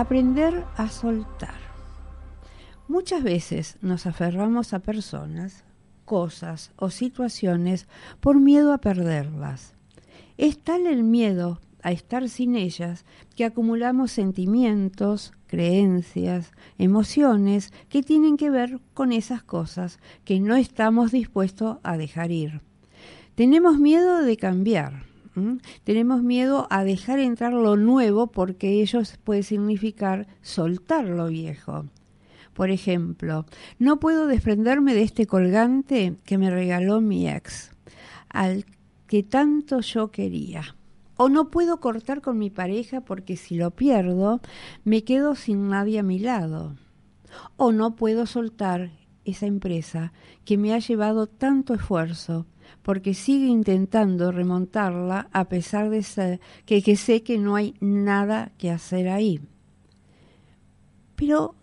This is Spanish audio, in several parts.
Aprender a soltar. Muchas veces nos aferramos a personas, cosas o situaciones por miedo a perderlas. Es tal el miedo a estar sin ellas que acumulamos sentimientos, creencias, emociones que tienen que ver con esas cosas que no estamos dispuestos a dejar ir. Tenemos miedo de cambiar, tenemos miedo a dejar entrar lo nuevo porque ello puede significar soltar lo viejo. Por ejemplo, no puedo desprenderme de este colgante que me regaló mi ex, al que tanto yo quería. O no puedo cortar con mi pareja porque si lo pierdo, me quedo sin nadie a mi lado. O no puedo soltar esa empresa que me ha llevado tanto esfuerzo porque sigue intentando remontarla a pesar de ser, que, que sé que no hay nada que hacer ahí. Pero,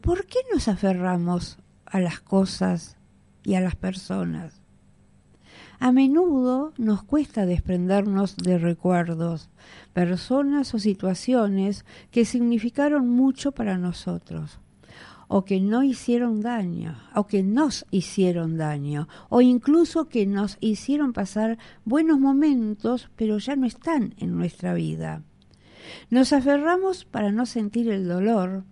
¿por qué nos aferramos a las cosas y a las personas? A menudo nos cuesta desprendernos de recuerdos, personas o situaciones que significaron mucho para nosotros o que no hicieron daño, o que nos hicieron daño, o incluso que nos hicieron pasar buenos momentos, pero ya no están en nuestra vida. Nos aferramos para no sentir el dolor,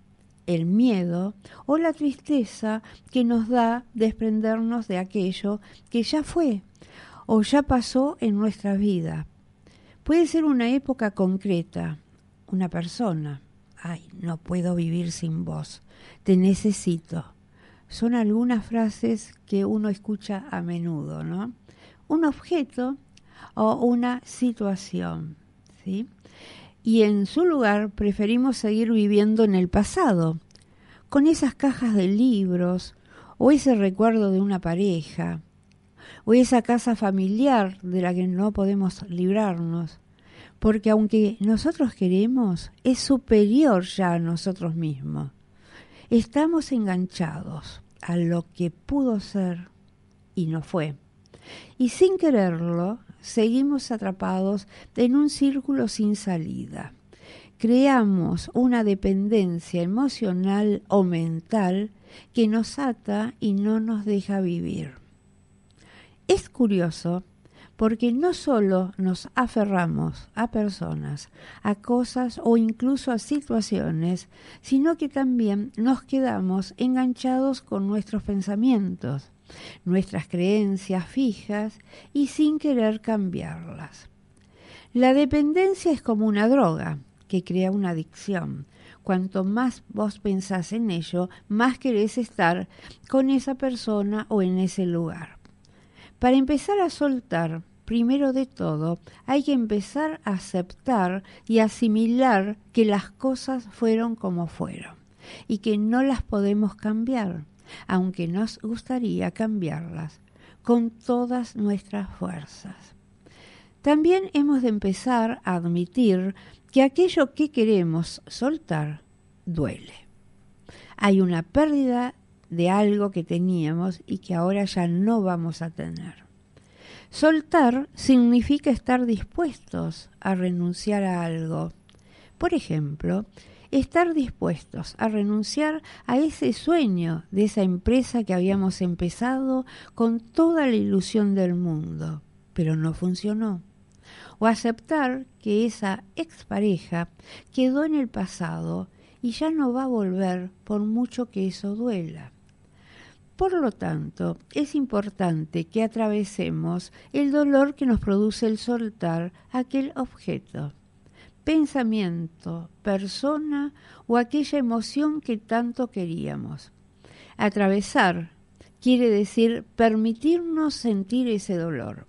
el miedo o la tristeza que nos da desprendernos de aquello que ya fue o ya pasó en nuestra vida. Puede ser una época concreta, una persona. Ay, no puedo vivir sin vos te necesito. Son algunas frases que uno escucha a menudo, ¿no? Un objeto o una situación, ¿sí? Y en su lugar preferimos seguir viviendo en el pasado, con esas cajas de libros, o ese recuerdo de una pareja, o esa casa familiar de la que no podemos librarnos, porque aunque nosotros queremos, es superior ya a nosotros mismos. Estamos enganchados a lo que pudo ser y no fue. Y sin quererlo, seguimos atrapados en un círculo sin salida. Creamos una dependencia emocional o mental que nos ata y no nos deja vivir. Es curioso porque no solo nos aferramos a personas, a cosas o incluso a situaciones, sino que también nos quedamos enganchados con nuestros pensamientos, nuestras creencias fijas y sin querer cambiarlas. La dependencia es como una droga que crea una adicción. Cuanto más vos pensás en ello, más querés estar con esa persona o en ese lugar. Para empezar a soltar, primero de todo, hay que empezar a aceptar y asimilar que las cosas fueron como fueron y que no las podemos cambiar, aunque nos gustaría cambiarlas con todas nuestras fuerzas. También hemos de empezar a admitir que aquello que queremos soltar duele. Hay una pérdida de algo que teníamos y que ahora ya no vamos a tener. Soltar significa estar dispuestos a renunciar a algo. Por ejemplo, estar dispuestos a renunciar a ese sueño de esa empresa que habíamos empezado con toda la ilusión del mundo, pero no funcionó. O aceptar que esa expareja quedó en el pasado y ya no va a volver por mucho que eso duela. Por lo tanto, es importante que atravesemos el dolor que nos produce el soltar aquel objeto, pensamiento, persona o aquella emoción que tanto queríamos. Atravesar quiere decir permitirnos sentir ese dolor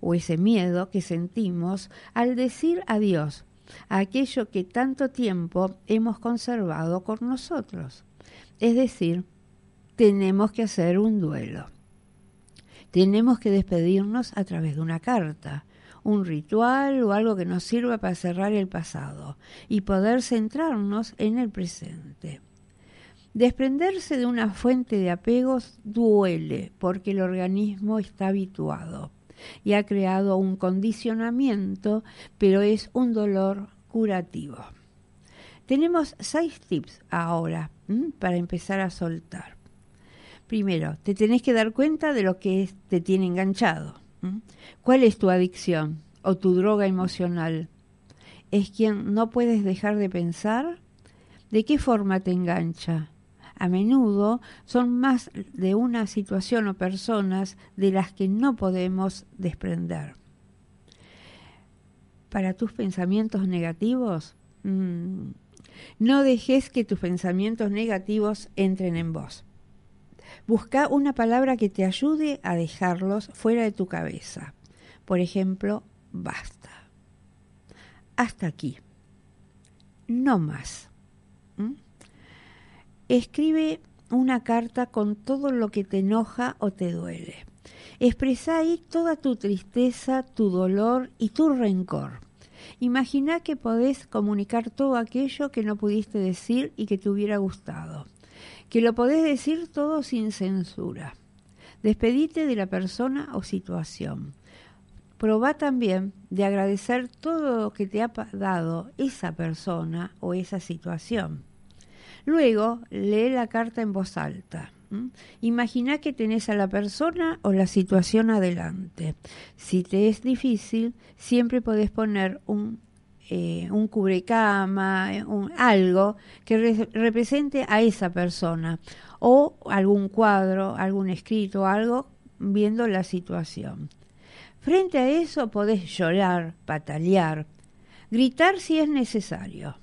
o ese miedo que sentimos al decir adiós a aquello que tanto tiempo hemos conservado con nosotros. Es decir, tenemos que hacer un duelo. Tenemos que despedirnos a través de una carta, un ritual o algo que nos sirva para cerrar el pasado y poder centrarnos en el presente. Desprenderse de una fuente de apegos duele porque el organismo está habituado y ha creado un condicionamiento, pero es un dolor curativo. Tenemos seis tips ahora para empezar a soltar. Primero, te tenés que dar cuenta de lo que te tiene enganchado. ¿Cuál es tu adicción o tu droga emocional? ¿Es quien no puedes dejar de pensar? ¿De qué forma te engancha? A menudo son más de una situación o personas de las que no podemos desprender. Para tus pensamientos negativos, mm, no dejes que tus pensamientos negativos entren en vos. Busca una palabra que te ayude a dejarlos fuera de tu cabeza. Por ejemplo, basta. Hasta aquí. No más. ¿Mm? Escribe una carta con todo lo que te enoja o te duele. Expresa ahí toda tu tristeza, tu dolor y tu rencor. Imagina que podés comunicar todo aquello que no pudiste decir y que te hubiera gustado que lo podés decir todo sin censura. Despedite de la persona o situación. Probá también de agradecer todo lo que te ha dado esa persona o esa situación. Luego, lee la carta en voz alta. Imagina que tenés a la persona o la situación adelante. Si te es difícil, siempre podés poner un eh, un cubrecama, eh, un, algo que represente a esa persona o algún cuadro, algún escrito, algo viendo la situación. Frente a eso podés llorar, patalear, gritar si es necesario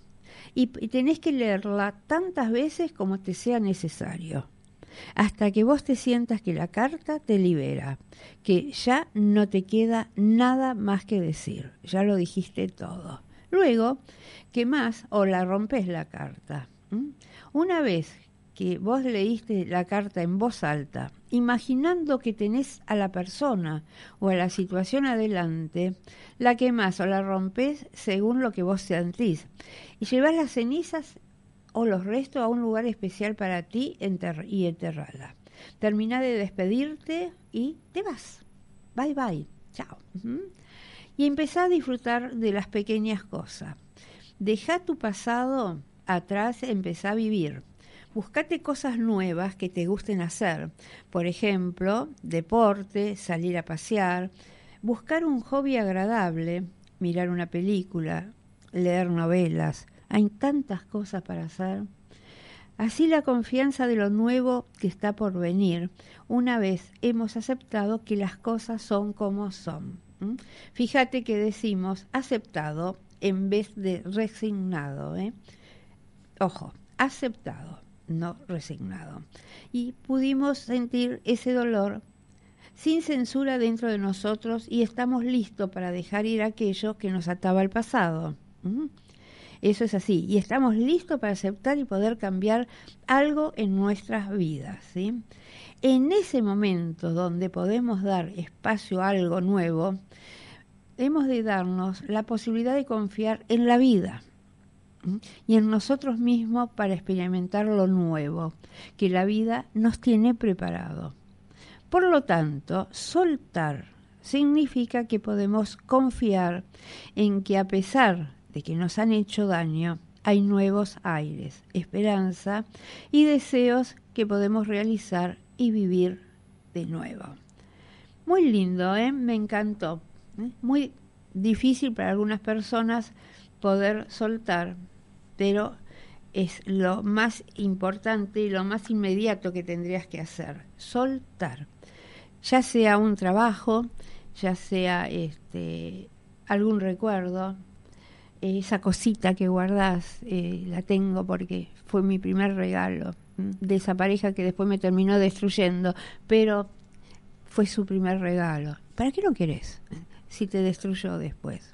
y, y tenés que leerla tantas veces como te sea necesario hasta que vos te sientas que la carta te libera, que ya no te queda nada más que decir, ya lo dijiste todo. Luego, ¿qué más? O la rompes la carta. Una vez que vos leíste la carta en voz alta, imaginando que tenés a la persona o a la situación adelante, la quemás o la rompes según lo que vos sentís. Y llevas las cenizas o los restos a un lugar especial para ti y enterrala. Termina de despedirte y te vas. Bye bye. Chao y empezá a disfrutar de las pequeñas cosas. Deja tu pasado atrás, empezá a vivir. Buscate cosas nuevas que te gusten hacer. Por ejemplo, deporte, salir a pasear, buscar un hobby agradable, mirar una película, leer novelas. Hay tantas cosas para hacer. Así la confianza de lo nuevo que está por venir, una vez hemos aceptado que las cosas son como son. Fíjate que decimos aceptado en vez de resignado. ¿eh? Ojo, aceptado, no resignado. Y pudimos sentir ese dolor sin censura dentro de nosotros y estamos listos para dejar ir aquello que nos ataba al pasado. Eso es así. Y estamos listos para aceptar y poder cambiar algo en nuestras vidas. ¿sí? En ese momento donde podemos dar espacio a algo nuevo, hemos de darnos la posibilidad de confiar en la vida y en nosotros mismos para experimentar lo nuevo que la vida nos tiene preparado. Por lo tanto, soltar significa que podemos confiar en que a pesar que nos han hecho daño, hay nuevos aires, esperanza y deseos que podemos realizar y vivir de nuevo. Muy lindo, ¿eh? me encantó. ¿eh? Muy difícil para algunas personas poder soltar, pero es lo más importante y lo más inmediato que tendrías que hacer, soltar. Ya sea un trabajo, ya sea este, algún recuerdo, esa cosita que guardás, eh, la tengo porque fue mi primer regalo de esa pareja que después me terminó destruyendo, pero fue su primer regalo. ¿Para qué lo querés si te destruyó después?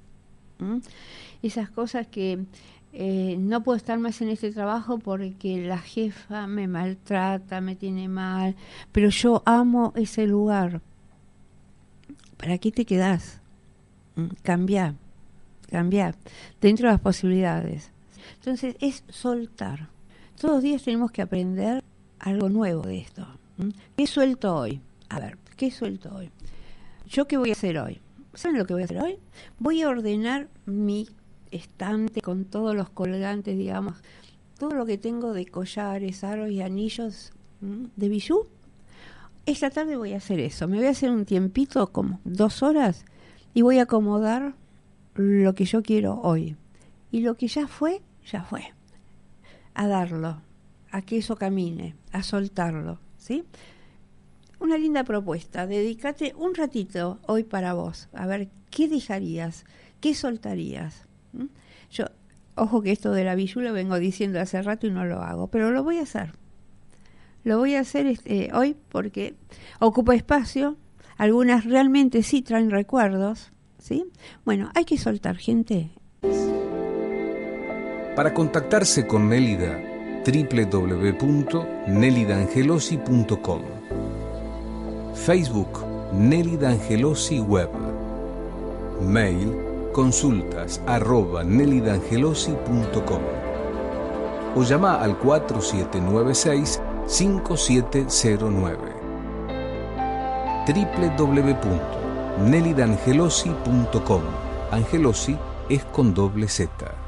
Esas cosas que eh, no puedo estar más en este trabajo porque la jefa me maltrata, me tiene mal, pero yo amo ese lugar. ¿Para qué te quedás? Cambia, cambia, dentro de las posibilidades. Entonces es soltar. Todos los días tenemos que aprender algo nuevo de esto. ¿Qué suelto hoy? A ver, ¿qué suelto hoy? ¿Yo qué voy a hacer hoy? ¿Saben lo que voy a hacer hoy? Voy a ordenar mi estante con todos los colgantes, digamos, todo lo que tengo de collares, aros y anillos de bijú. Esta tarde voy a hacer eso. Me voy a hacer un tiempito, como dos horas, y voy a acomodar lo que yo quiero hoy. Y lo que ya fue, ya fue. A darlo, a que eso camine, a soltarlo, ¿sí? Una linda propuesta. Dedícate un ratito hoy para vos. A ver, ¿qué dejarías? ¿Qué soltarías? Yo, ojo que esto de la bijú vengo diciendo hace rato y no lo hago, pero lo voy a hacer. Lo voy a hacer este, hoy porque ocupa espacio, algunas realmente sí traen recuerdos, ¿sí? Bueno, hay que soltar, gente. Para contactarse con Nélida, www.nelidangelosi.com Facebook Nélida Angelosi Web Mail consultas arroba nelidangelosi.com o llama al 4796-5709 www.nelidangelosi.com Angelosi es con doble Z.